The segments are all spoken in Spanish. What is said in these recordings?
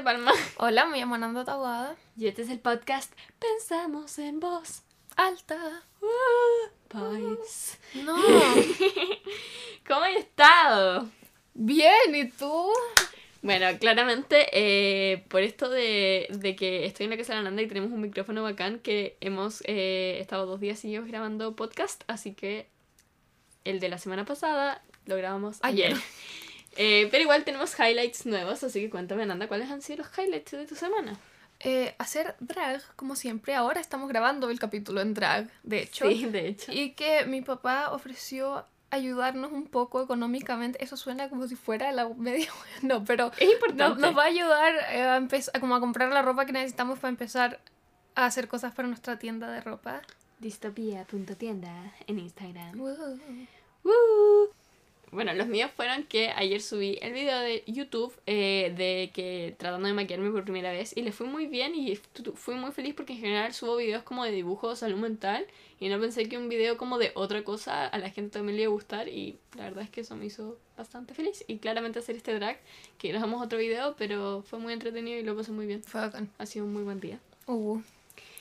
de Palma. Hola, me llamo Nando Tawada. Y este es el podcast Pensamos en Voz Alta. País. No. ¿Cómo has estado? Bien, ¿y tú? Bueno, claramente, eh, por esto de, de que estoy en la casa de la Nanda y tenemos un micrófono bacán, que hemos eh, estado dos días seguidos grabando podcast, así que el de la semana pasada lo grabamos ayer. Ayer. Eh, pero igual tenemos highlights nuevos, así que cuéntame, Nanda, ¿cuáles han sido los highlights de tu semana? Eh, hacer drag, como siempre. Ahora estamos grabando el capítulo en drag, de hecho. Sí, de hecho. Y que mi papá ofreció ayudarnos un poco económicamente. Eso suena como si fuera la media... No, pero Es importante. nos, nos va a ayudar eh, a, empezar, como a comprar la ropa que necesitamos para empezar a hacer cosas para nuestra tienda de ropa. Distopía.tienda en Instagram. Wow. ¡Woo! Bueno, los míos fueron que ayer subí el video de YouTube eh, de que tratando de maquillarme por primera vez y le fue muy bien y tu- fui muy feliz porque en general subo videos como de dibujo, salud mental y no pensé que un video como de otra cosa a la gente también le iba a gustar y la verdad es que eso me hizo bastante feliz y claramente hacer este drag que grabamos otro video pero fue muy entretenido y lo pasé muy bien. Fue bacán. Ha sido un muy buen día. Uh.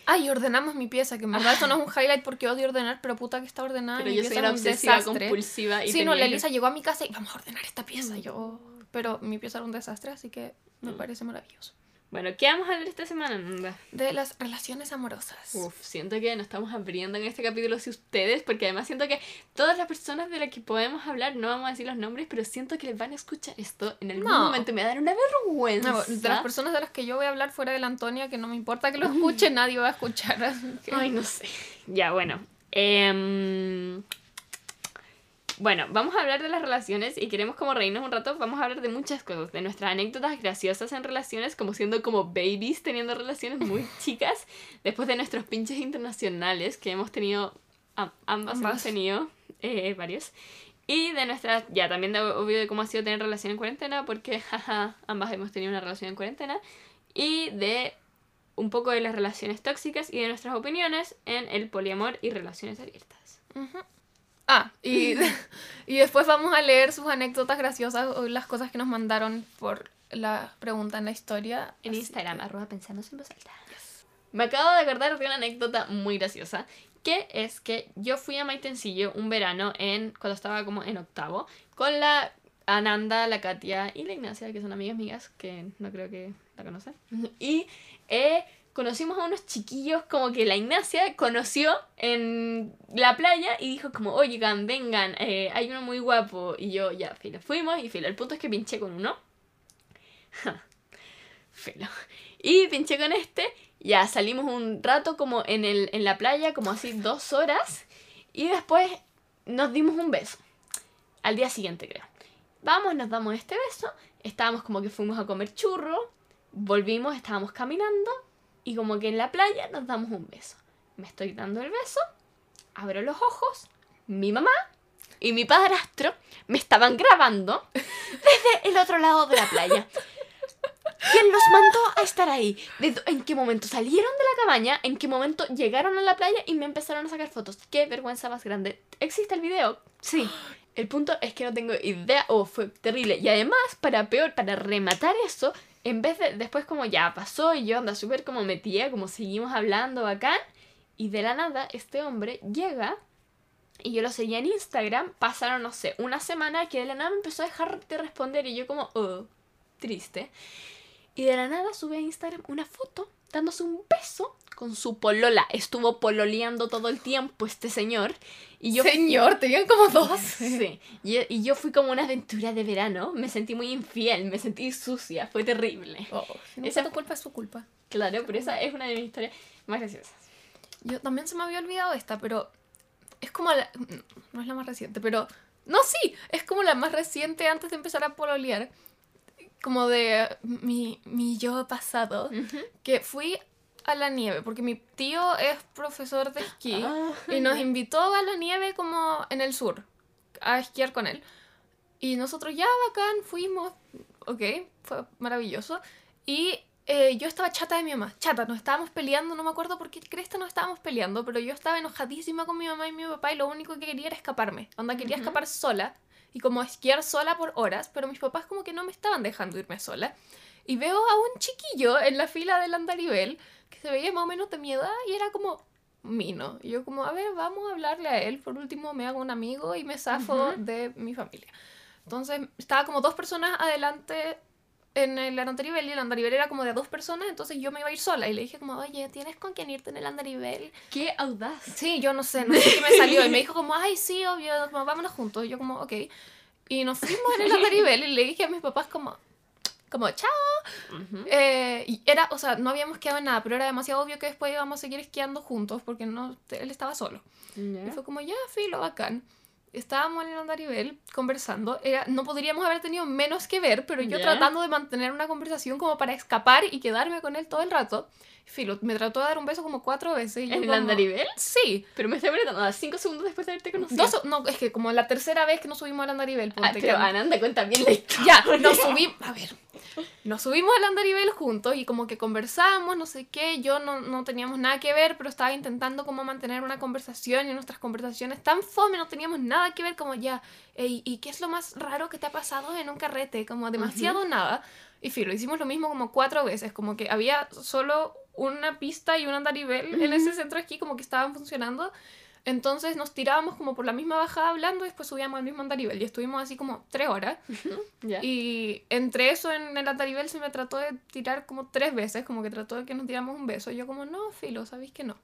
Ah, y ordenamos mi pieza, que en verdad esto no es un highlight porque odio ordenar, pero puta que está ordenada. Pero mi yo pieza soy una un obsesiva desastre. compulsiva y Sí, no, la que- Elisa llegó a mi casa y vamos a ordenar esta pieza. Y yo, pero mi pieza era un desastre, así que me Mm. parece maravilloso. Bueno, ¿qué vamos a hablar esta semana, Nanda? De las relaciones amorosas. Uf, siento que nos estamos abriendo en este capítulo hacia ustedes, porque además siento que todas las personas de las que podemos hablar, no vamos a decir los nombres, pero siento que les van a escuchar esto en algún No. momento. Me va a dar una vergüenza. No, de las personas de las que yo voy a hablar fuera de la Antonia, que no me importa que lo escuche, nadie va a escuchar. que- Ay, no sé. Ya, bueno. Em, Bueno, vamos a hablar de las relaciones y queremos como reírnos un rato, vamos a hablar de muchas cosas, de nuestras anécdotas graciosas en relaciones, como siendo como babies teniendo relaciones muy chicas, después de nuestros pinches internacionales que hemos tenido, am- ambas, hemos Ambas. tenido eh, varios, y de nuestras, ya también de, obvio de cómo ha sido tener relación en cuarentena, porque jaja, ambas hemos tenido una relación en cuarentena, y de un poco de las relaciones tóxicas y de nuestras opiniones en el poliamor y relaciones abiertas. Ujú. Ah, y, y después vamos a leer sus anécdotas graciosas o las cosas que nos mandaron por la pregunta en la historia. En Así Instagram, que- arroba pensamos en voz alta. Me acabo de acordar de una anécdota muy graciosa, que es que yo fui a Maitencillo un verano en cuando estaba como en octavo, con la Ananda, la Katia y la Ignacia, que son amigas mías, que no creo que la conocen. Y eh, conocimos a unos chiquillos como que la Ignacia conoció en la playa y dijo como, oigan, vengan, eh, hay uno muy guapo. Y yo, ya, filo, fuimos y filo. El punto es que pinché con uno. Filo. Y pinché con este. Ya salimos un rato como en, el, en la playa, como así dos horas. Y después nos dimos un beso. Al día siguiente, creo. Vamos, nos damos este beso. Estábamos como que fuimos a comer churro. Volvimos, estábamos caminando. Y como que en la playa nos damos un beso. Me estoy dando el beso. Abro los ojos. Mi mamá y mi padrastro me estaban grabando desde el otro lado de la playa. ¿Quién los mandó a estar ahí? ¿De dó- ¿En qué momento salieron de la cabaña? ¿En qué momento llegaron a la playa y me empezaron a sacar fotos? ¡Qué vergüenza más grande! ¿Existe el video? Sí. El punto es que no tengo idea. Oh, fue terrible. Y además, para peor, para rematar eso, en vez de después como ya pasó y yo anda súper como metía, como seguimos hablando bacán. Y de la nada, este hombre llega y yo lo seguía en Instagram. Pasaron, no sé, una semana que de la nada me empezó a dejar de responder y yo como, oh, triste. Y de la nada sube a Instagram una foto dándose un beso con su polola. Estuvo pololeando todo el tiempo este señor. Y yo Señor, tenían como dos. Sí, y, y yo fui como una aventura de verano. Me sentí muy infiel, me sentí sucia, fue terrible. Oh, si no Esa- tu culpa, es su culpa. Claro, pero esa es una de mis historias más graciosas. Yo también se me había olvidado esta, pero es como la... No es la más reciente, pero... No, sí, es como la más reciente antes de empezar a pololear. Como de mi, mi yo pasado. Que fui a la nieve, porque mi tío es profesor de esquí. Ah, Y nos invitó a la nieve como en el sur, a esquiar con él. Y nosotros ya bacán, fuimos, ok, fue maravilloso. Y eh, yo estaba chata de mi mamá, chata, nos estábamos peleando, no me acuerdo por qué cresta nos estábamos peleando, pero yo estaba enojadísima con mi mamá y mi papá y lo único que quería era escaparme. Onda, quería Ujú. escapar sola y como esquiar sola por horas, pero mis papás como que no me estaban dejando irme sola. y veo a un chiquillo en la fila del andarivel que se veía más o menos de mi edad y era como Mino. Y yo como, a ver, vamos a hablarle a él. Por último me hago un amigo y me zafo de mi familia. Entonces estaba como dos personas adelante en el andarivel y el andarivel era como de dos personas, entonces yo me iba a ir sola y le dije como, oye, ¿tienes con quién irte en el andarivel? ¡Qué audaz! Sí, yo no sé, no sé qué me salió y me dijo como, ay, sí, obvio, como, vámonos juntos. Y yo como, ok. Y nos fuimos en el andarivel y le dije a mis papás como, como, chao. Eh, y era, o sea, no habíamos quedado en nada, pero era demasiado obvio que después íbamos a seguir esquiando juntos porque no, él estaba solo. Y fue como, ya, filo, bacán. Estábamos en el andarivel conversando. Era, no podríamos haber tenido menos que ver, pero yo tratando de mantener una conversación como para escapar y quedarme con él todo el rato. Filo, me trató de dar un beso como cuatro veces. y ¿En como- andarivel? Sí. Pero me estoy preguntando, ¿a cinco segundos después de haberte conocido? Dos, no, es que como la tercera vez que nos subimos al andarivel. Ah, pero que- Ananda cuenta bien la historia. ya, nos subimos. A ver. Nos subimos al andarivel juntos y como que conversamos, no sé qué. Yo no, no teníamos nada que ver, pero estaba intentando como mantener una conversación y nuestras conversaciones tan fome, no teníamos nada que ver, como ya. "Ey, ¿Y qué es lo más raro que te ha pasado en un carrete? Como demasiado nada. Y filo, hicimos lo mismo como cuatro veces, como que había solo una pista y un andarivel en ese centro de esquí, como que estaban funcionando. Entonces nos tirábamos como por la misma bajada hablando y después subíamos al mismo andarivel y estuvimos así como tres horas. Ya. Y entre eso en el andarivel se me trató de tirar como tres veces, como que trató de que nos tiramos un beso. Y yo como, no, filo, sabéis que no.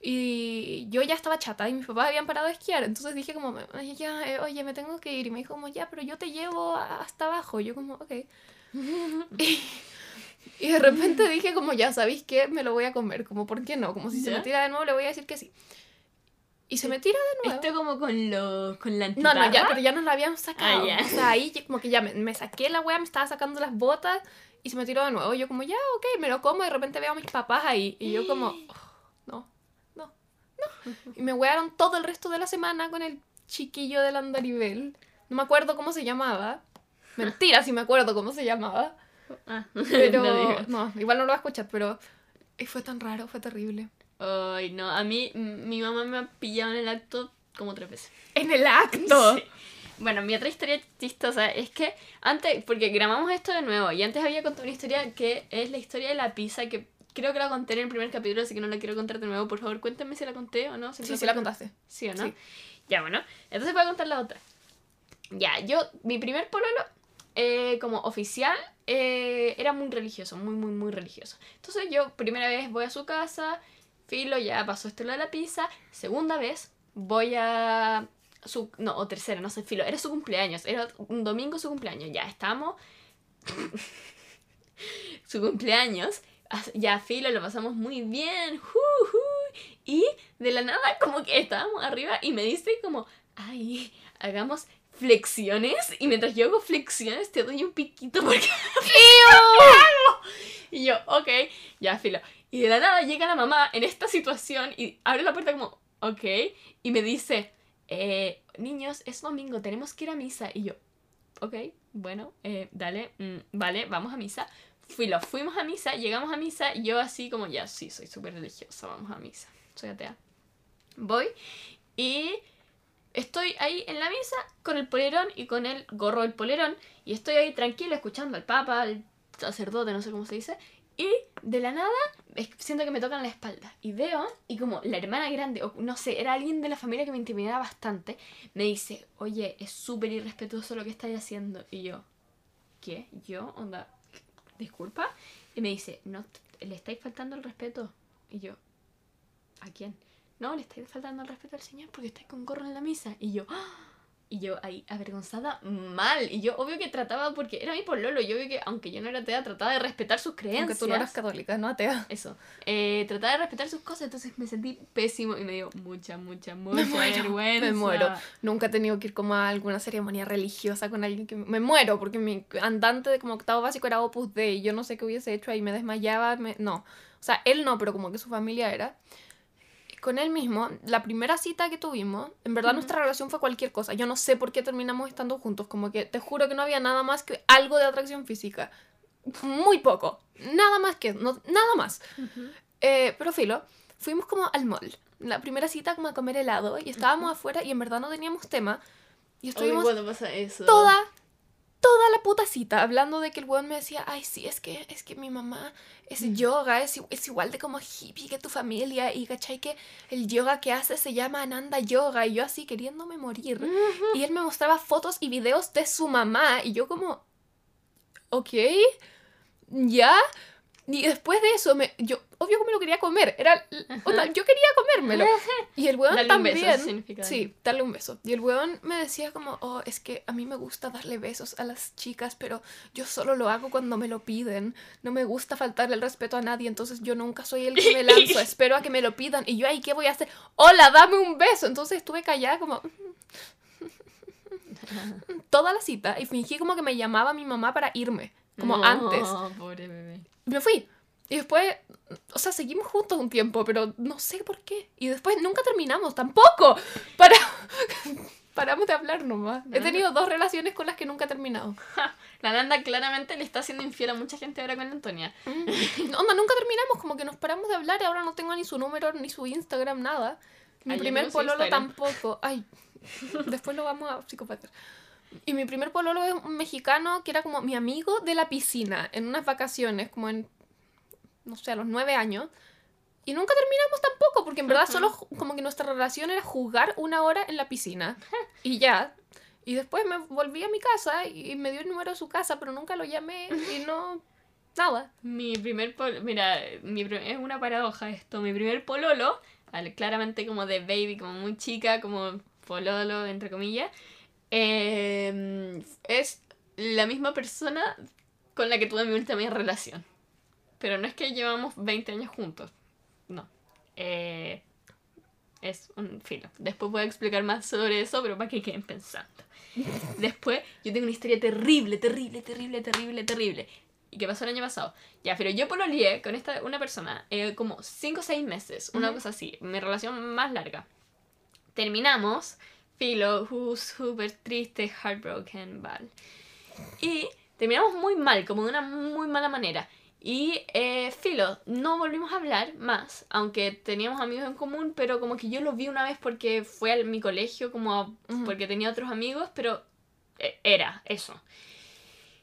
Y yo ya estaba chata y mis papás habían parado de esquiar. Entonces dije como, "Ay, ya, eh, oye, me tengo que ir. Y me dijo como, ya, pero yo te llevo hasta abajo. Yo como, ok. y, y de repente dije como, ya, ¿sabéis qué? Me lo voy a comer. Como, ¿por qué no? Como si se ¿Ya? me tira de nuevo, le voy a decir que sí. Y se me tira de nuevo. Esto como con, lo, con la No, no, ya, antiparra. pero ya nos la habíamos sacado. Ah, ya. O sea, ahí como que ya me, me saqué la wea, me estaba sacando las botas y se me tiró de nuevo. Yo como, ya, ok, me lo como y de repente veo a mis papás ahí. Y yo como, "Oh, no, no, no. Y me wearon todo el resto de la semana con el chiquillo del andarivel. No me acuerdo cómo se llamaba. Mentira, si me acuerdo cómo se llamaba. Ah, Pero, no no, igual no lo va a escuchar, pero y fue tan raro, fue terrible. Ay, no, a mí, mi mamá me ha pillado en el acto como tres veces. En el acto. Sí. Bueno, mi otra historia chistosa es que antes, porque grabamos esto de nuevo, y antes había contado una historia que es la historia de la pizza, que creo que la conté en el primer capítulo, así que no la quiero contar de nuevo. Por favor, cuéntenme si la conté o no. si Sí, sí la contaste. ¿Sí o no? Sí. Ya, bueno. Entonces voy a contar la otra. Ya, yo, mi primer pololo, eh, como oficial, eh, era muy religioso, muy, muy, muy religioso. Entonces yo, primera vez voy a su casa, filo, ya pasó esto de la pizza. Segunda vez, voy a su... No, o tercera, no sé, filo. Era su cumpleaños, era un domingo su cumpleaños. Ya, estamos... su cumpleaños. Ya, filo, lo pasamos muy bien. y de la nada, como que estábamos arriba y me dice como, ay, hagamos flexiones. Y mientras yo hago flexiones, te doy un piquito porque... y yo, ok, ya, filo. Y de la nada llega la mamá en esta situación y abre la puerta como, ok, y me dice, eh, niños, es domingo, tenemos que ir a misa. Y yo, ok, bueno, eh, dale, mm, vale, vamos a misa. Fuimos a misa, llegamos a misa y yo así como, ya, sí, soy súper religiosa, vamos a misa, soy atea. Voy y estoy ahí en la misa con el polerón y con el gorro del polerón y estoy ahí tranquila escuchando al papa, al sacerdote, no sé cómo se dice, y de la nada siento que me tocan la espalda y veo y como la hermana grande, o no sé, era alguien de la familia que me intimidaba bastante, me dice, oye, es súper irrespetuoso lo que estáis haciendo. Y yo, ¿qué? ¿Yo? Onda, disculpa. Y me dice, no, le estáis faltando el respeto. Y yo, ¿a quién? No, le estáis faltando el respeto al Señor porque estáis con gorro en la misa. Y yo, ¡ah! y yo ahí avergonzada mal. Y yo, obvio que trataba, porque era mi pololo, yo obvio que, aunque yo no era atea, trataba de respetar sus creencias. Aunque tú no eras católica, no atea. Eso. Eh, trataba de respetar sus cosas, entonces me sentí pésimo y me dio mucha, mucha, mucha muero, vergüenza. Me muero. Nunca he tenido que ir como a alguna ceremonia religiosa con alguien que... Me muero porque mi andante de como octavo básico era Opus Dei y yo no sé qué hubiese hecho ahí, me desmayaba, me... no. O sea, él no, pero como que su familia era. Con él mismo, la primera cita que tuvimos, en verdad nuestra relación fue cualquier cosa. Yo no sé por qué terminamos estando juntos, como que te juro que no había nada más que algo de atracción física. Muy poco. Nada más que, no, nada más. Eh, pero filo, fuimos como al mall. La primera cita como a comer helado y estábamos afuera y en verdad no teníamos tema. Y estuvimos cuando pasa eso. toda toda la puta cita hablando de que el weón me decía, ay, sí, es que, es que mi mamá es yoga, es, igual de como hippie que tu familia, y cachai que el yoga que hace se llama Ananda Yoga, y yo así queriéndome morir. Y él me mostraba fotos y videos de su mamá, y yo como, ok, ya. Y después de eso, me, yo, obvio que me lo quería comer. Era, onda, yo quería comérmelo. Y el weón Darle un beso, también. sí, darle un beso. Y el weón me decía como, oh, es que a mí me gusta darle besos a las chicas, pero yo solo lo hago cuando me lo piden. No me gusta faltarle el respeto a nadie, entonces yo nunca soy el que me lanzo. Espero a que me lo pidan. Y yo ahí, ¿qué voy a hacer? Hola, dame un beso. Entonces estuve callada como... Toda la cita y fingí como que me llamaba mi mamá para irme, como No, antes. pobre bebé. Me fui. Y después, o sea, seguimos juntos un tiempo, pero no sé por qué. Y después nunca terminamos, tampoco. Para... Paramos de hablar nomás. He tenido dos relaciones con las que nunca he terminado. La Nanda claramente le está haciendo infiel a mucha gente ahora con Antonia. Mm. Onda, nunca terminamos, como que nos paramos de hablar y ahora no tengo ni su número, ni su Instagram, nada. Mi Ay, primer pololo Instagram. tampoco. Ay, después lo vamos a psicopatar. Y mi primer pololo es un mexicano que era como mi amigo de la piscina, en unas vacaciones, como en, no sé, a los nueve años. Y nunca terminamos tampoco, porque en verdad solo como que nuestra relación era jugar una hora en la piscina. Y ya. Y después me volví a mi casa y me dio el número de su casa, pero nunca lo llamé y no... Nada. Mi primer pololo, mira, mi es una paradoja esto. Mi primer pololo, claramente como de baby, como muy chica, como pololo, entre comillas, eh, es la misma persona con la que tuve mi última relación. Pero no es que llevamos 20 años juntos. No. Eh, es un filo. Después voy a explicar más sobre eso, pero para que queden pensando. Después, yo tengo una historia terrible, terrible, terrible, terrible, terrible. ¿Y qué pasó el año pasado? Ya, pero yo pololeé con esta, una persona eh, como 5 o 6 meses, una cosa así, mi relación más larga. Terminamos, filo, who's súper triste, heartbroken, Val. Y terminamos muy mal, como de una muy mala manera. Y eh, filo, no volvimos a hablar más, aunque teníamos amigos en común, pero como que yo lo vi una vez porque fue a mi colegio, como porque tenía otros amigos, pero eh, era eso.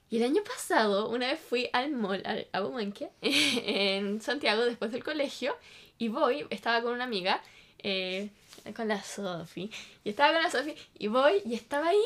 Y el año pasado, una vez fui al mall, al Abumanque, en Santiago, después del colegio, y voy, estaba con una amiga, eh, con la Sofi, y estaba con la Sofi, y voy, y estaba ahí,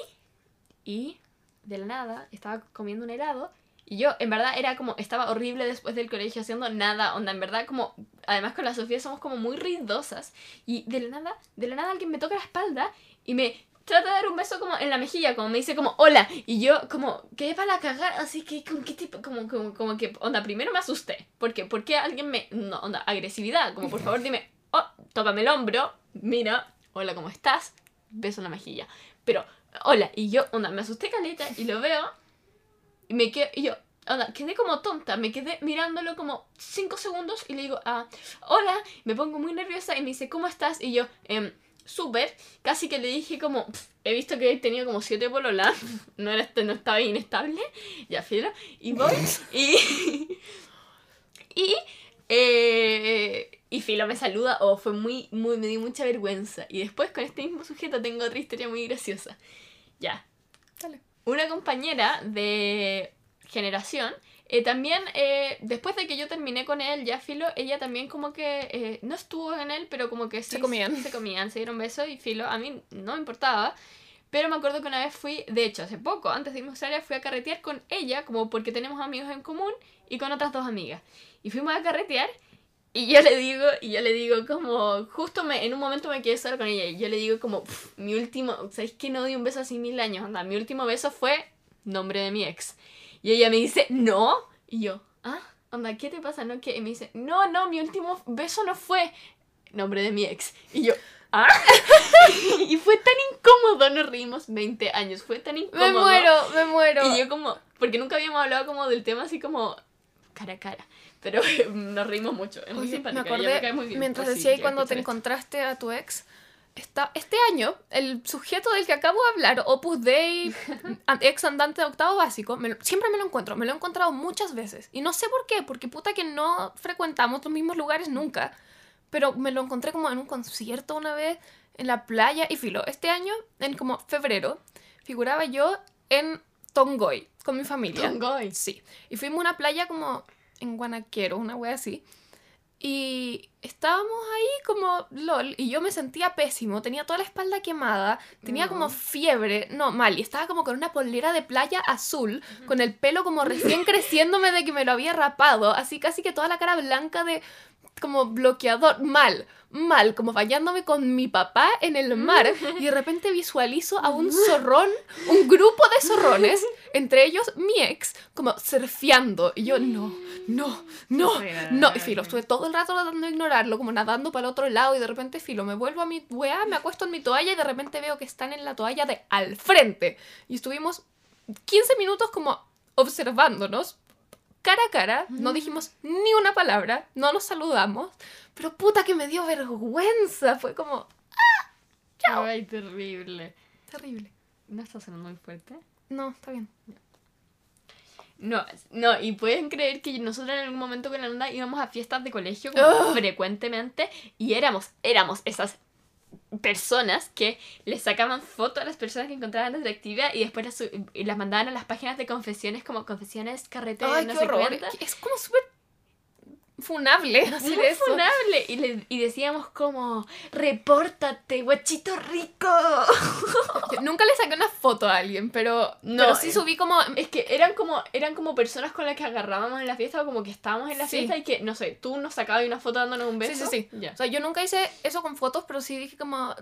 y de la nada, estaba comiendo un helado, y yo, en verdad, era como, estaba horrible después del colegio haciendo nada, onda, en verdad, como, además con la Sofía somos como muy ruidosas, y de la nada, de la nada alguien me toca la espalda, y me trata de dar un beso como en la mejilla, como me dice como hola, y yo como quedé para la cagar, así que con qué tipo, como, como, como que, onda, primero me asusté, porque, ¿por qué alguien me, no, onda, agresividad, como por favor dime, oh, tócame el hombro, mira, hola, ¿cómo estás? Beso en la mejilla, pero, hola, y yo, onda, me asusté caleta, y lo veo, y me quedé, y yo, onda, quedé como tonta, me quedé mirándolo como 5 segundos, y le digo, ah, hola, me pongo muy nerviosa, y me dice, ¿cómo estás? Y yo, em, súper, casi que le dije como, "Pff, he visto que he tenido como siete pololas, no, no estaba inestable, ya filo, y voy, y, eh, y filo me saluda, o fue muy, muy, me dio mucha vergüenza, y después con este mismo sujeto tengo otra historia muy graciosa, ya, Dale. una compañera de generación, eh, también, eh, después de que yo terminé con él, ya filo, ella también como que eh, no estuvo en él, pero como que sí Se comían. Se comían, se dieron besos y filo, a mí no me importaba. Pero me acuerdo que una vez fui, de hecho, hace poco, antes de irme a Australia, fui a carretear con ella, como porque tenemos amigos en común, y con otras dos amigas. Y fuimos a carretear, y yo le digo, y yo le digo como, justo me, en un momento me quedé sola con ella, y yo le digo como, "Pff, mi último, ¿sabéis que no di un beso así mil años? Anda, mi último beso fue nombre de mi ex. Y ella me dice, no. Y yo, ah, onda, ¿qué te pasa? ¿No? ¿Qué? Y me dice, no, no, mi último beso no fue nombre de mi ex. Y yo, ah. y fue tan incómodo, nos reímos 20 años, fue tan incómodo. Me muero, me muero. Y yo como, porque nunca habíamos hablado como del tema así como cara a cara. Pero nos reímos mucho, es muy Oye, me simpática, ella acordé, me muy bien. mientras si decía quiere cuando te esto. encontraste a tu ex, está, este año, el sujeto del que acabo de hablar, Opus Dei, ex andante de octavo básico, me lo- siempre me lo encuentro, me lo he encontrado muchas veces. Y no sé por qué, porque puta que no frecuentamos los mismos lugares nunca. Pero me lo encontré como en un concierto una vez, en la playa, y filo, este año, en como febrero, figuraba yo en Tongoy con mi familia. Tongoy. Sí. Y fuimos a una playa como en Guanaquero, una wea así. Y estábamos ahí como lol. Y yo me sentía pésimo. Tenía toda la espalda quemada. Tenía No. como fiebre. No, mal. Y estaba como con una polera de playa azul. Con el pelo como recién creciéndome de que me lo había rapado. Así casi que toda la cara blanca de como bloqueador. Mal. Mal. Como bañándome con mi papá en el mar. Y de repente visualizo a un zorrón. Un grupo de zorrones. Entre ellos mi ex. Como surfeando. Y yo no. No. No. No, y filo, estuve todo el rato tratando de ignorarlo, como nadando para el otro lado, y de repente filo, me vuelvo a mi weá, me acuesto en mi toalla y de repente veo que están en la toalla de al frente. Y estuvimos 15 minutos como observándonos, cara a cara, no dijimos ni una palabra, no nos saludamos, pero puta que me dio vergüenza, fue como Ay, terrible. terrible. ¿No está sonando muy fuerte? No, está bien. No, no, y pueden creer que nosotros en algún momento con la Nanda íbamos a fiestas de colegio como Ugh. frecuentemente y éramos, éramos esas personas que le sacaban fotos a las personas que encontraban atractiva y después las, y las mandaban a las páginas de confesiones como confesiones carrete Ay, no sé. Es como súper funable hacer Muy eso. funable. Y, le- y decíamos como, repórtate, guachito rico. Yo nunca le saqué una foto a alguien, pero, No, pero sí eh. subí como Es que eran como, eran como personas con las que agarrábamos en la fiesta o como que estábamos en la Sí. fiesta y que, no sé, tú nos sacabas una foto dándonos un Sí, beso. sí, sí. Ya. O sea, yo nunca hice eso con fotos, pero sí dije como,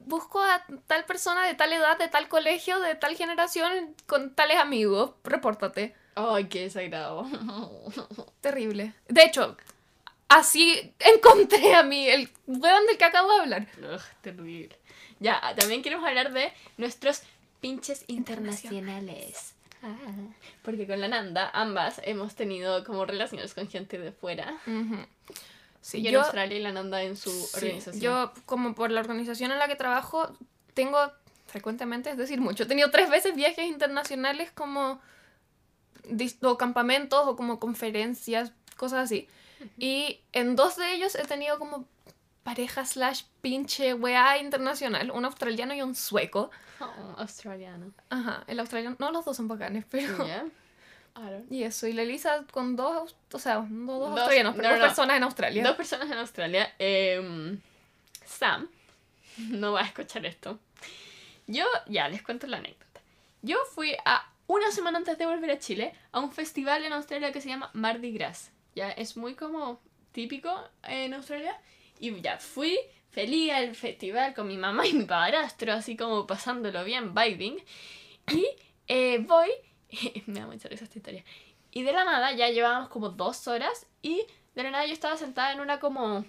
busco a tal persona de tal edad, de tal colegio, de tal generación, con tales amigos, repórtate. Ay, qué desagrado. Terrible. De hecho, así encontré a mí, el weón del que acabo de hablar. Ugh, terrible. Ya, también queremos hablar de nuestros pinches internacionales. Ah, porque con la Nanda, ambas hemos tenido como relaciones con gente de fuera. Ujú. Sí, yo en Australia y la Nanda en su sí, organización. yo, como por la organización en la que trabajo, tengo frecuentemente, es decir, mucho. He tenido tres veces viajes internacionales como o campamentos o como conferencias, cosas así. Y en dos de ellos he tenido como pareja slash pinche weá internacional, un australiano y un sueco. Oh, australiano. Ajá, el australiano, no los dos son bacanes, pero... Aaron. Y eso, y la Elisa con dos, o sea, no dos, Dos- australianos, pero no, dos no. personas en Australia. Dos personas en Australia. em, Sam no va a escuchar esto. Yo, ya, les cuento la anécdota. Yo fui a una semana antes de volver a Chile a un festival en Australia que se llama Mardi Gras. Ya, es muy como típico en Australia. Y ya, fui feliz al festival con mi mamá y mi padrastro, así como pasándolo bien, vibing. Y eh, voy, me da mucha risa esta historia. Y de la nada ya llevábamos como dos horas y de la nada yo estaba sentada en una como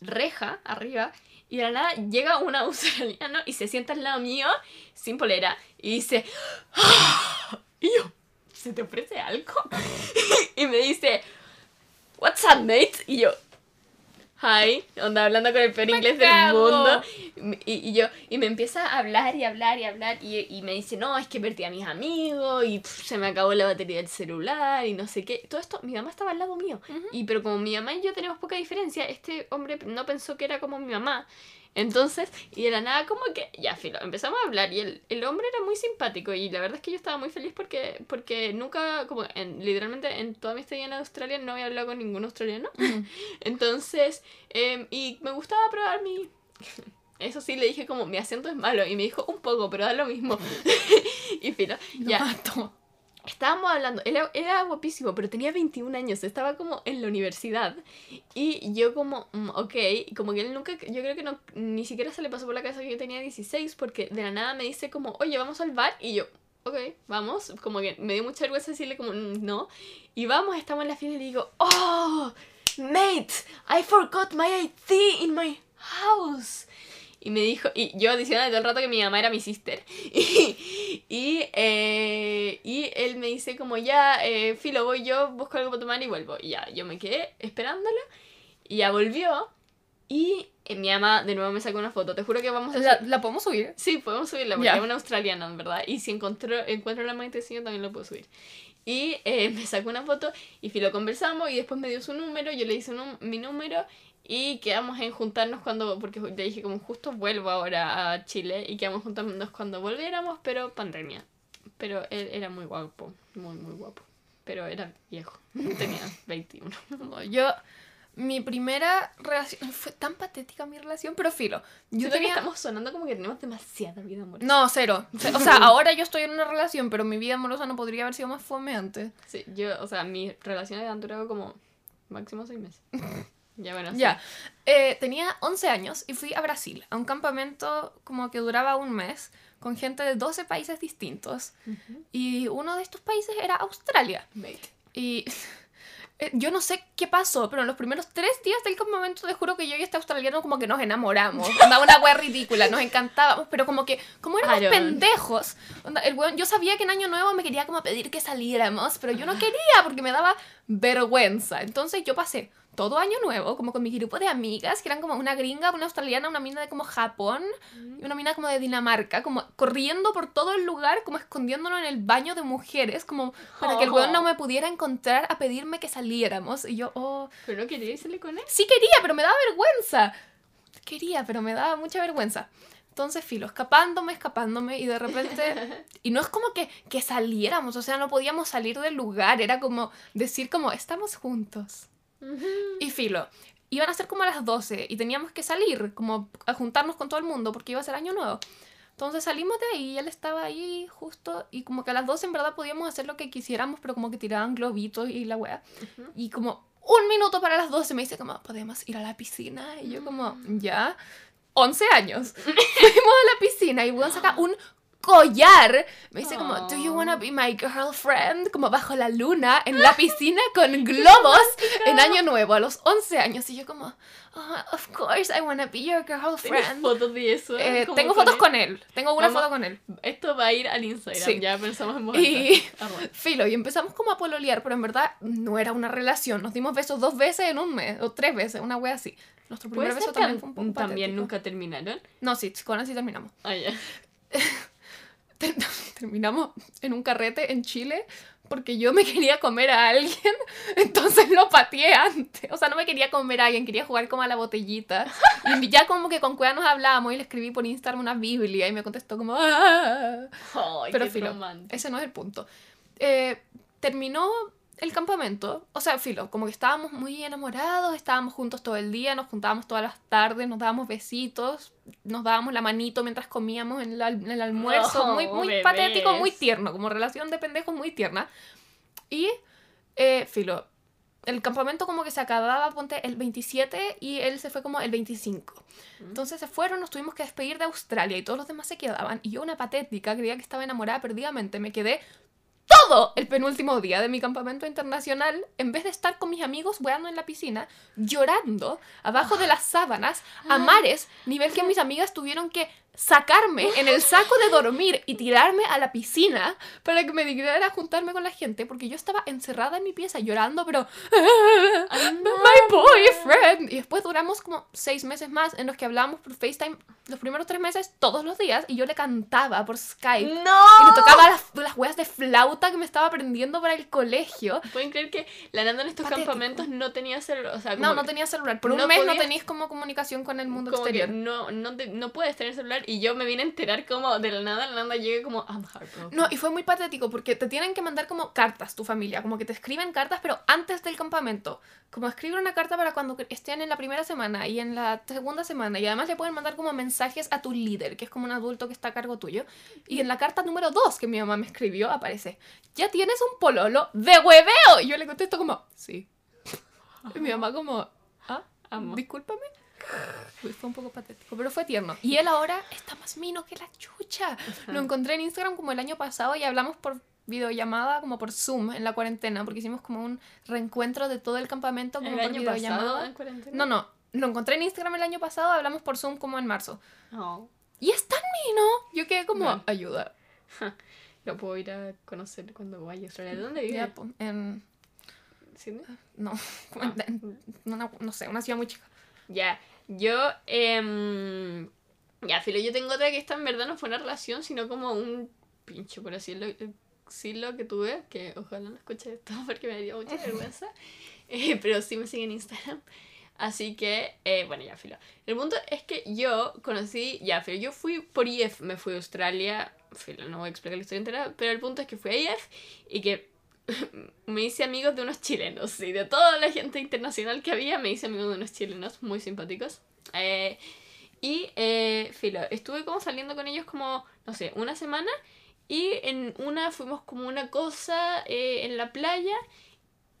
reja arriba y de la nada llega un australiano y se sienta al lado mío sin polera y dice "Ah". y yo ¿se te ofrece algo? y me dice What's up mate? y yo Hi, onda hablando con el peor inglés del cago. mundo y, y yo, y me empieza a hablar y hablar y hablar y, y me dice, no, es que perdí a mis amigos y pff, se me acabó la batería del celular y no sé qué. Todo esto, mi mamá estaba al lado mío. Ujú. Y pero como mi mamá y yo tenemos poca diferencia, este hombre no pensó que era como mi mamá. Entonces, y de la nada como que, ya, filo, empezamos a hablar y el, el hombre era muy simpático y la verdad es que yo estaba muy feliz porque, porque nunca, como en, literalmente en toda mi estadía en Australia no había hablado con ningún australiano. Entonces, em, y me gustaba probar mi... Eso sí, le dije como, mi acento es malo. Y me dijo, un poco, pero da lo mismo. y filo, Lo ya. mato. Estábamos hablando, él era, era guapísimo, pero tenía 21 años, estaba como en la universidad. Y yo como, mm, ok, como que él nunca, yo creo que no, ni siquiera se le pasó por la cabeza que yo tenía 16, porque de la nada me dice como, oye, vamos al bar. Y yo, ok, vamos. Como que me dio mucha vergüenza decirle como, "Mm, no. Y vamos, estamos en la fiesta y le digo, oh, mate, I forgot my ID in my house. Y me dijo, y yo diciendo todo el rato que mi mamá era mi sister. Y, y, eh, y él me dice como ya, eh, filo, voy yo, busco algo para tomar y vuelvo. Y ya, yo me quedé esperándolo. Y ya volvió. Y eh, mi mamá de nuevo me sacó una foto. Te juro que vamos a... ¿La, la podemos subir? Sí, podemos subirla porque Ya. es una australiana, en verdad. Y si encontró, encuentro la monetización también lo puedo subir. Y eh, me sacó una foto y filo conversamos y después me dio su número, yo le hice un- mi número y quedamos en juntarnos cuando, porque le dije como justo vuelvo ahora a Chile y quedamos juntarnos cuando volviéramos, pero pandemia. Pero él era muy guapo, muy, muy guapo. Pero era viejo, tenía 21. No, yo, mi primera relación, fue tan patética mi relación, pero filo. Yo Siento que tenía... estamos sonando como que tenemos demasiada vida amorosa. No, cero. O sea, ahora yo estoy en una relación, pero mi vida amorosa no podría haber sido más fome antes. Sí, yo, o sea, mis relaciones han durado como máximo seis meses. ya bueno, sí. Ya. Eh, tenía 11 años y fui a Brasil, a un campamento como que duraba un mes, con gente de 12 países distintos. Ujú. Y uno de estos países era Australia. Mate. Y eh, yo no sé qué pasó, pero en los primeros tres días del campamento te juro que yo y este australiano como que nos enamoramos. Onda, una wea ridícula, nos encantábamos, pero como que, como éramos pendejos, onda, el weón- yo sabía que en Año Nuevo me quería como pedir que saliéramos, pero yo no quería porque me daba vergüenza. Entonces yo pasé todo Año Nuevo como con mi grupo de amigas, que eran como una gringa, una australiana, una mina de como Japón y una mina como de Dinamarca, como corriendo por todo el lugar, como escondiéndonos en el baño de mujeres, como para que el weón no me pudiera encontrar a pedirme que saliéramos. Y yo, oh, Pero no quería irse con él. sí quería, pero me daba vergüenza. Quería, pero me daba mucha vergüenza. Entonces, filo, escapándome, escapándome, y de repente. Y no es como que, que saliéramos, o sea, no podíamos salir del lugar, era como decir, como, estamos juntos. Y filo, iban a ser como a las 12 y teníamos que salir, como a juntarnos con todo el mundo porque iba a ser año nuevo. Entonces salimos de ahí y él estaba ahí justo y como que a las 12 en verdad podíamos hacer lo que quisiéramos, pero como que tiraban globitos y la wea. Y como un minuto para las 12 me dice como, podemos ir a la piscina. Y yo como, ya, 11 años. Fuimos a la piscina y weón saca un collar. Me dice como, do you wanna be my girlfriend? Como bajo la luna, en la piscina con globos en año nuevo, a los 11 años. Y yo como, "Oh, of course I wanna be your ¿Tienes girlfriend. fotos de eso? Eh, tengo fotos él. con él. Tengo una Vamos- foto con él. Esto va a ir al Instagram, Sí. ya pensamos en Y-. Arroba. Filo, y empezamos como a pololear, pero en verdad no era una relación. Nos dimos besos dos veces en un mes, o tres veces, una wea así. Nuestro ¿Puede primer beso también fue un poco también patético. nunca terminaron? No, sí, con así terminamos. Ah, ya. Ter- terminamos en un carrete en Chile porque yo me quería comer a alguien, entonces lo pateé antes. O sea, no me quería comer a alguien, quería jugar como a la botellita. Y ya como que con Cueva nos hablábamos y le escribí por Instagram una Biblia y me contestó como... "Ah". Ay, Pero filo, ese no es el punto. Eh, terminó el campamento, o sea, filo, como que estábamos muy enamorados, estábamos juntos todo el día, nos juntábamos todas las tardes, nos dábamos besitos, nos dábamos la manito mientras comíamos en el, al- en el almuerzo, Oh, muy, muy bebés. patético, muy tierno, como relación de pendejos muy tierna. Y, eh, filo, el campamento como que se acababa, ponte, el 27 y él se fue como el 25. Entonces se fueron, nos tuvimos que despedir de Australia y todos los demás se quedaban. Y yo, una patética, creía que estaba enamorada perdidamente, me quedé todo el penúltimo día de mi campamento internacional, en vez de estar con mis amigos weando en la piscina, llorando abajo de las sábanas a mares, nivel que mis amigas tuvieron que sacarme en el saco de dormir y tirarme a la piscina para que me dignara juntarme con la gente, porque yo estaba encerrada en mi pieza llorando, pero no. my boyfriend. Y después duramos como seis meses más en los que hablábamos por FaceTime los primeros tres meses todos los días y yo le cantaba por Skype. ¡No! Y le tocaba las, las weas de flauta que me estaba aprendiendo para el colegio. ¿Pueden creer que la Nanda en estos Patético. campamentos no tenía celular? O sea, No, no que- tenía celular. Por un no mes no tenéis como comunicación con el mundo como que exterior. no, no, te- no puedes tener celular y yo me vine a enterar como de la nada, la Nanda llega como I'm heartbroken. No, y fue muy patético porque te tienen que mandar como cartas tu familia, como que te escriben cartas, pero antes del campamento. Como escriben una carta para cuando estén en la primera semana y en la segunda semana. Y además le pueden mandar como mensajes a tu líder, que es como un adulto que está a cargo tuyo. Y en la carta número 2 que mi mamá me escribió aparece, ya tienes un pololo de hueveo. Y yo le contesto como, sí. Y mi mamá como, ah, Amo. discúlpame. Uy, Fue un poco patético, pero fue tierno. Y él ahora está más mino que la chucha. Lo encontré en Instagram como el año pasado y hablamos por videollamada, como por Zoom en la cuarentena, porque hicimos como un reencuentro de todo el campamento como el por año pasado videollamada. en cuarentena. No, no, lo encontré en Instagram el año pasado, hablamos por Zoom como en marzo. No. Y es tan mino. Yo quedé como, Bueno. ayuda. Lo puedo ir a conocer cuando vaya a Australia. ¿De dónde vive? Ya, po, en, ¿Sydney? no, Ah. en- una- no sé, una ciudad muy chica. Ya, yo, em, ya, Filo, yo tengo otra que esta en verdad no fue una relación, sino como un pincho, por así decirlo, decirlo, que tuve, que ojalá no escuche esto porque me dio mucha vergüenza, Eh, pero sí me sigue en Instagram. Así que, eh, bueno, ya, filo. El punto es que yo conocí, ya, filo, yo fui por IF, me fui a Australia, filo, no voy a explicar la historia entera, pero el punto es que fui a IF y que me hice amigos de unos chilenos, sí, de toda la gente internacional que había, me hice amigos de unos chilenos muy simpáticos. Eh, y, eh, filo, estuve como saliendo con ellos como, no sé, una semana y en una fuimos como una cosa eh, en la playa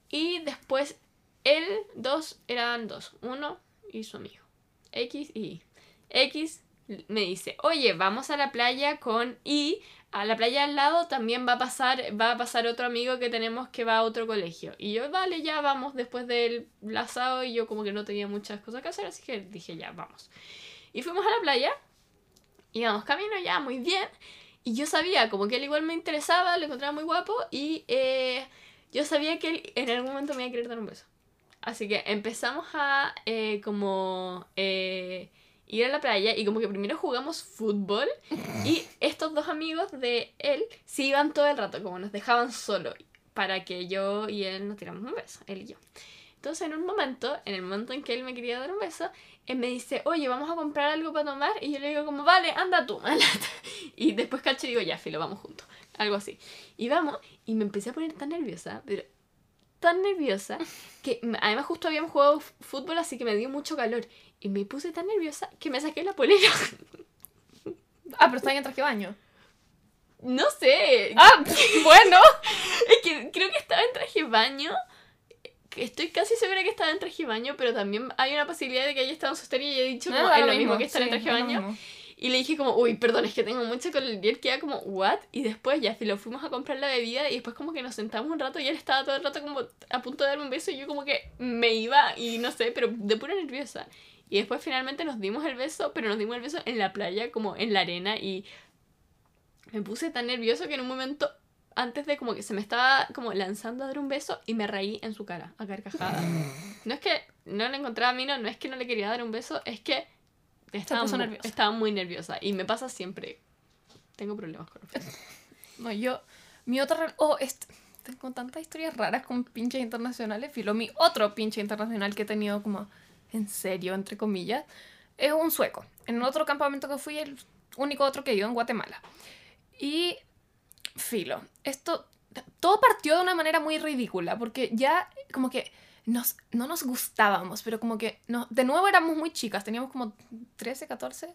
y después él, dos, eran dos, uno y su amigo. X y Y. X me dice, oye, vamos a la playa con Y. A la playa al lado también va a pasar, va a pasar otro amigo que tenemos que va a otro colegio. Y yo, vale, ya vamos después del asado y yo como que no tenía muchas cosas que hacer, así que dije, ya, vamos. Y fuimos a la playa, íbamos camino ya, muy bien. Y yo sabía como que él igual me interesaba, lo encontraba muy guapo y eh, yo sabía que él en algún momento me iba a querer dar un beso. Así que empezamos a eh, como eh, ir a la playa y como que primero jugamos fútbol y estos dos amigos de él se iban todo el rato, como nos dejaban solo para que yo y él nos tiramos un beso, él y yo. Entonces en un momento, en el momento en que él me quería dar un beso, él me dice, oye, vamos a comprar algo para tomar. Y yo le digo como, vale, anda tú, Y después cacho y digo, ya, filo, vamos juntos. Algo así. Y vamos, y me empecé a poner tan nerviosa, pero tan nerviosa que además justo habíamos jugado fútbol, así que me dio mucho calor. Y me puse tan nerviosa que me saqué la polera. Ah, pero está en traje de baño. No sé. Ah, bueno. es que creo que estaba en traje de baño. Estoy casi segura que estaba en traje de baño, pero también hay una posibilidad de que haya estado en su y haya dicho como es lo mismo, que estar en traje de baño. Y le dije como, uy, perdón, es que tengo mucho con el que queda como, ¿what? Y después ya, si lo fuimos a comprar la bebida y después como que nos sentamos un rato y él estaba todo el rato como a punto de darme un beso y yo como que me iba y no sé, pero de pura nerviosa. Y después finalmente nos dimos el beso, pero nos dimos el beso en la playa, como en la arena y me puse tan nervioso que en un momento antes de como que se me estaba como lanzando a dar un beso y me reí en su cara, a carcajada. No es que no le encontraba a mí, no, no es que no le quería dar un beso, es que estaba, muy, nerviosa. estaba muy nerviosa y me pasa siempre. Tengo problemas con los No, yo. Mi otra. Oh, tengo tantas historias raras con pinches internacionales. Filo, mi otro pinche internacional que he tenido como en serio, entre comillas, es un sueco. En otro campamento que fui, el único otro que he ido en Guatemala. Y. Filo, esto. Todo partió de una manera muy ridícula, porque ya como que nos, no nos gustábamos, pero como que no, de nuevo éramos muy chicas, teníamos como 13, 14.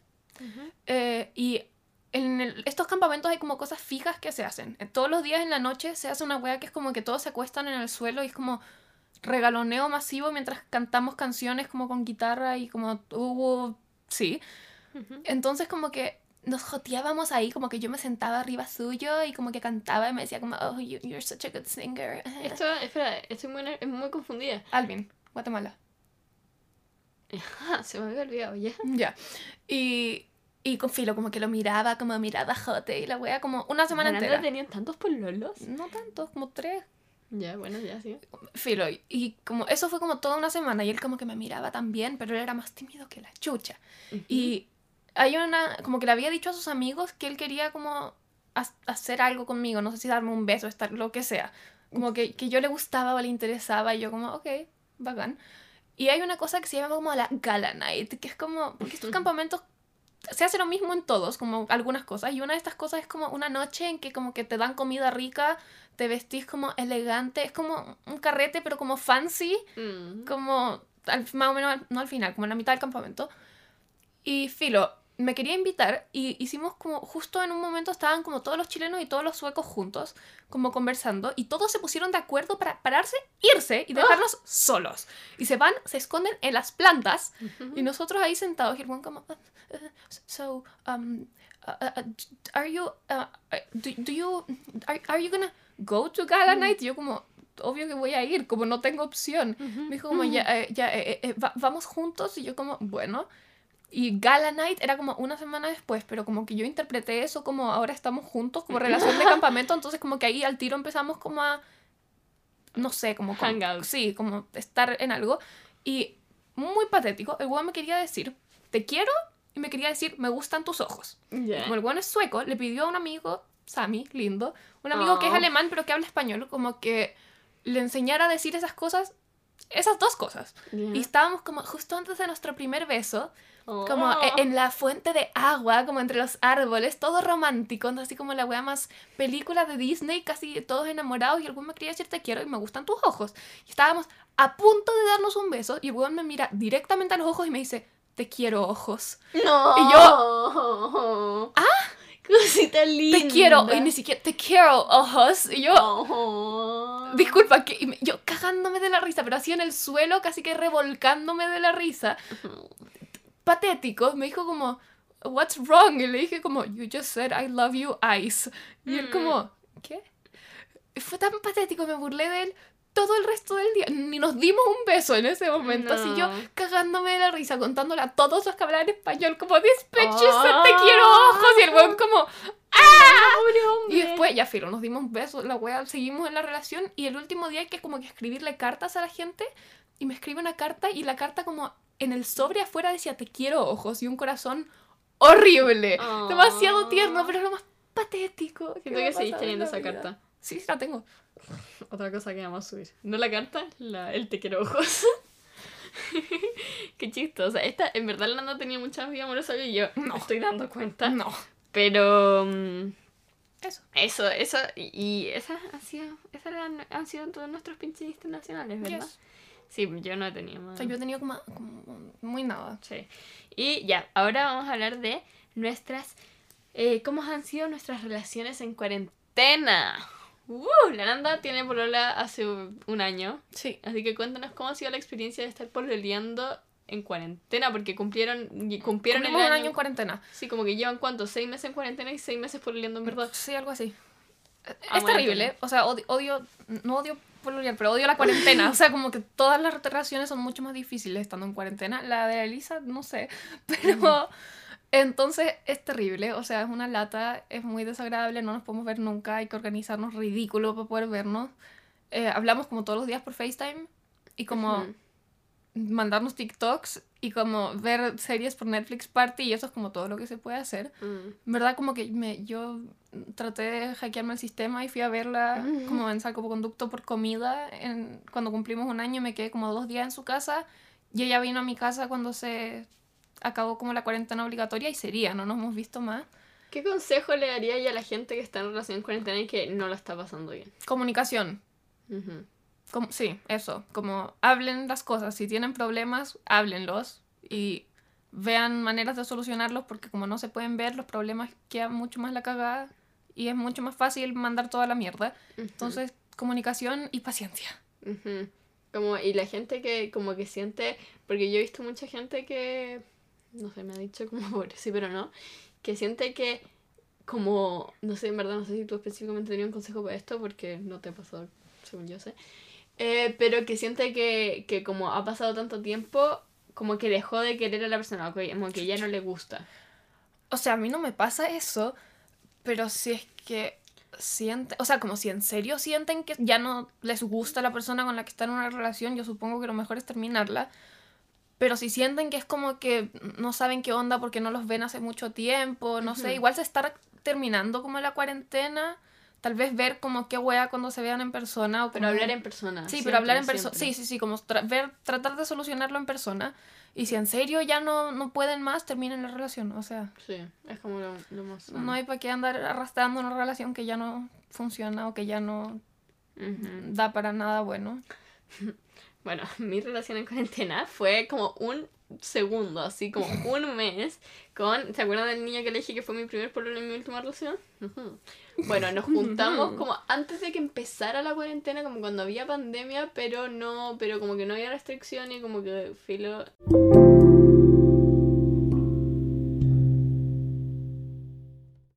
Eh, y en estos campamentos hay como cosas fijas que se hacen. Eh, todos los días en la noche se hace una wea que es como que todos se acuestan en el suelo y es como regaloneo masivo mientras cantamos canciones como con guitarra y como hubo... Sí. Entonces como que nos joteábamos ahí, como que yo me sentaba arriba suyo y como que cantaba y me decía como, oh, you, you're such a good singer. Esto, espera, estoy muy, muy confundida. Alvin, Guatemala. se me había olvidado ya. Ya. Y, y con Filo como que lo miraba como mirada jote y la wea como una semana entera. tenían tantos pololos? No tantos, como tres. Ya, bueno, ya, sí. Filo, y como eso fue como toda una semana y él como que me miraba también, pero él era más tímido que la chucha. Y hay una, como que le había dicho a sus amigos que él quería como hacer algo conmigo, no sé si darme un beso, estar, lo que sea. Como que, que yo le gustaba o le interesaba y yo como, ok, bacán. Y hay una cosa que se llama como la Gala Night, que es como, porque estos campamentos se hace lo mismo en todos, como algunas cosas. Y una de estas cosas es como una noche en que como que te dan comida rica, te vestís como elegante, es como un carrete, pero como fancy, mm. como más o menos, no al final, como en la mitad del campamento. Y filo, me quería invitar y hicimos como justo en un momento estaban como todos los chilenos y todos los suecos juntos como conversando y todos se pusieron de acuerdo para pararse, irse y dejarnos solos. Y se van, se esconden en las plantas y nosotros ahí sentados y el como uh, uh, so um are you do, do, you are, are, you gonna go to gala night? Y yo como obvio que voy a ir, como no tengo opción. Me dijo como ya, eh, ya eh, eh, vamos juntos y yo como bueno. Y Gala Night era como una semana después, pero como que yo interpreté eso como ahora estamos juntos, como relación de campamento, entonces como que ahí al tiro empezamos como a, no sé, como... Hangout. Sí, como estar en algo. Y muy patético, el weón me quería decir, te quiero, y me quería decir, me gustan tus ojos. Como el weón es sueco, le pidió a un amigo, Sammy, lindo, un amigo que es alemán pero que habla español, como que le enseñara a decir esas cosas esas dos cosas. Ya. Y estábamos como justo antes de nuestro primer beso, Oh. e- en la fuente de agua, como entre los árboles, todo romántico, así como la wea más película de Disney, casi todos enamorados, y weón me quería decir te quiero y me gustan tus ojos. Y estábamos a punto de darnos un beso, y el weón me mira directamente a los ojos y me dice, te quiero ojos. No. Y yo. ¡Ah! Cosita linda. Te quiero, y ni siquiera, te quiero ojos. Y yo, Oh. disculpa, que me- yo cagándome de la risa, pero así en el suelo, casi que revolcándome de la risa. Patético, me dijo como, what's wrong? Y le dije como, you just said I love you, Ice. Y él Mm. como, ¿qué? Fue tan patético, me burlé de él todo el resto del día. Ni nos dimos un beso en ese momento, así yo No. cagándome de la risa, contándole a todos los que hablaban español como, just said Ah. te quiero ojos. Y el weón como, Pobre hombre. y después, ya filo, nos dimos besos, la wea, seguimos en la relación. Y el último día hay que como que escribirle cartas a la gente. Y me escribe una carta y la carta como en el sobre afuera decía te quiero ojos y un corazón horrible. Demasiado tierno, pero lo más patético. Siento que seguís teniendo esa vida. carta. Sí, sí, la tengo. Otra cosa que vamos a subir. No la carta, la, el te quiero ojos. Qué chistosa. Esta, en verdad, la no tenía mucha vida amorosa y yo No. estoy dando cuenta. No. Pero. mm, Eso. Eso, eso. Y, y esas han sido, esas han sido todos nuestros pinches internacionales, ¿verdad? Yes. Sí, yo no he tenido más. O sea, yo he tenido como, como muy nada. Sí. Y ya, ahora vamos a hablar de nuestras. eh, ¿Cómo han sido nuestras relaciones en cuarentena? ¡Uh! La Nanda tiene polola hace un año. Sí. Así que cuéntanos cómo ha sido la experiencia de estar pololeando en cuarentena, porque cumplieron, cumplieron el Cumplimos un año. año en cuarentena. Sí, como que llevan cuánto, seis meses en cuarentena y seis meses pololeando en verdad. Sí, algo así. Ah, es terrible, o sea, odio, odio, no odio pololear, pero odio la cuarentena. o sea, como que todas las relaciones son mucho más difíciles estando en cuarentena. La de Elisa, no sé, pero entonces es terrible, o sea, es una lata, es muy desagradable, no nos podemos ver nunca, hay que organizarnos ridículo para poder vernos. Eh, hablamos como todos los días por FaceTime y como Ujú. mandarnos TikToks y como ver series por Netflix Party y eso es como todo lo que se puede hacer. Mm. Verdad como que me, yo traté de hackearme el sistema y fui a verla como en por comida en, cuando cumplimos un año me quedé como dos días en su casa y ella vino a mi casa cuando se acabó como la cuarentena obligatoria y sería, no nos hemos visto más. ¿Qué consejo le daría a la gente que está en relación en cuarentena y que no la está pasando bien? Comunicación, Ujú. Como, sí, eso, como hablen las cosas, si tienen problemas, háblenlos y vean maneras de solucionarlos porque como no se pueden ver, los problemas quedan mucho más la cagada y es mucho más fácil mandar toda la mierda. Entonces, comunicación y paciencia. Como, y la gente que como que siente, porque yo he visto mucha gente que, no sé, me ha dicho como por sí, pero no, que siente que como, no sé, en verdad, no sé si tú específicamente tenías un consejo para esto, porque no te ha pasado, según yo sé, eh, pero que siente que, que como ha pasado tanto tiempo, como que dejó de querer a la persona, como que ya no le gusta. O sea, a mí no me pasa eso, pero si es que sienten, o sea, como si en serio sienten que ya no les gusta la persona con la que están en una relación, yo supongo que lo mejor es terminarla. Pero si sienten que es como que no saben qué onda porque no los ven hace mucho tiempo, no sé, igual se está terminando como la cuarentena, tal vez ver como qué wea cuando se vean en persona o Pero hablar en persona. Sí, siempre, pero hablar en persona. Sí, sí, sí, como tra- ver, tratar de solucionarlo en persona. Y si en serio ya no, no pueden más, terminen la relación. O sea, Sí, es como lo, lo más sano. no hay para qué andar arrastrando una relación que ya no funciona o que ya no da para nada bueno. Bueno, mi relación en cuarentena fue como un segundo, así como un mes, con... ¿Se acuerdan del niño que le dije que fue mi primer pololo en mi última relación? Bueno, nos juntamos como antes de que empezara la cuarentena, como cuando había pandemia, pero no, pero como que no había restricciones, como que filo...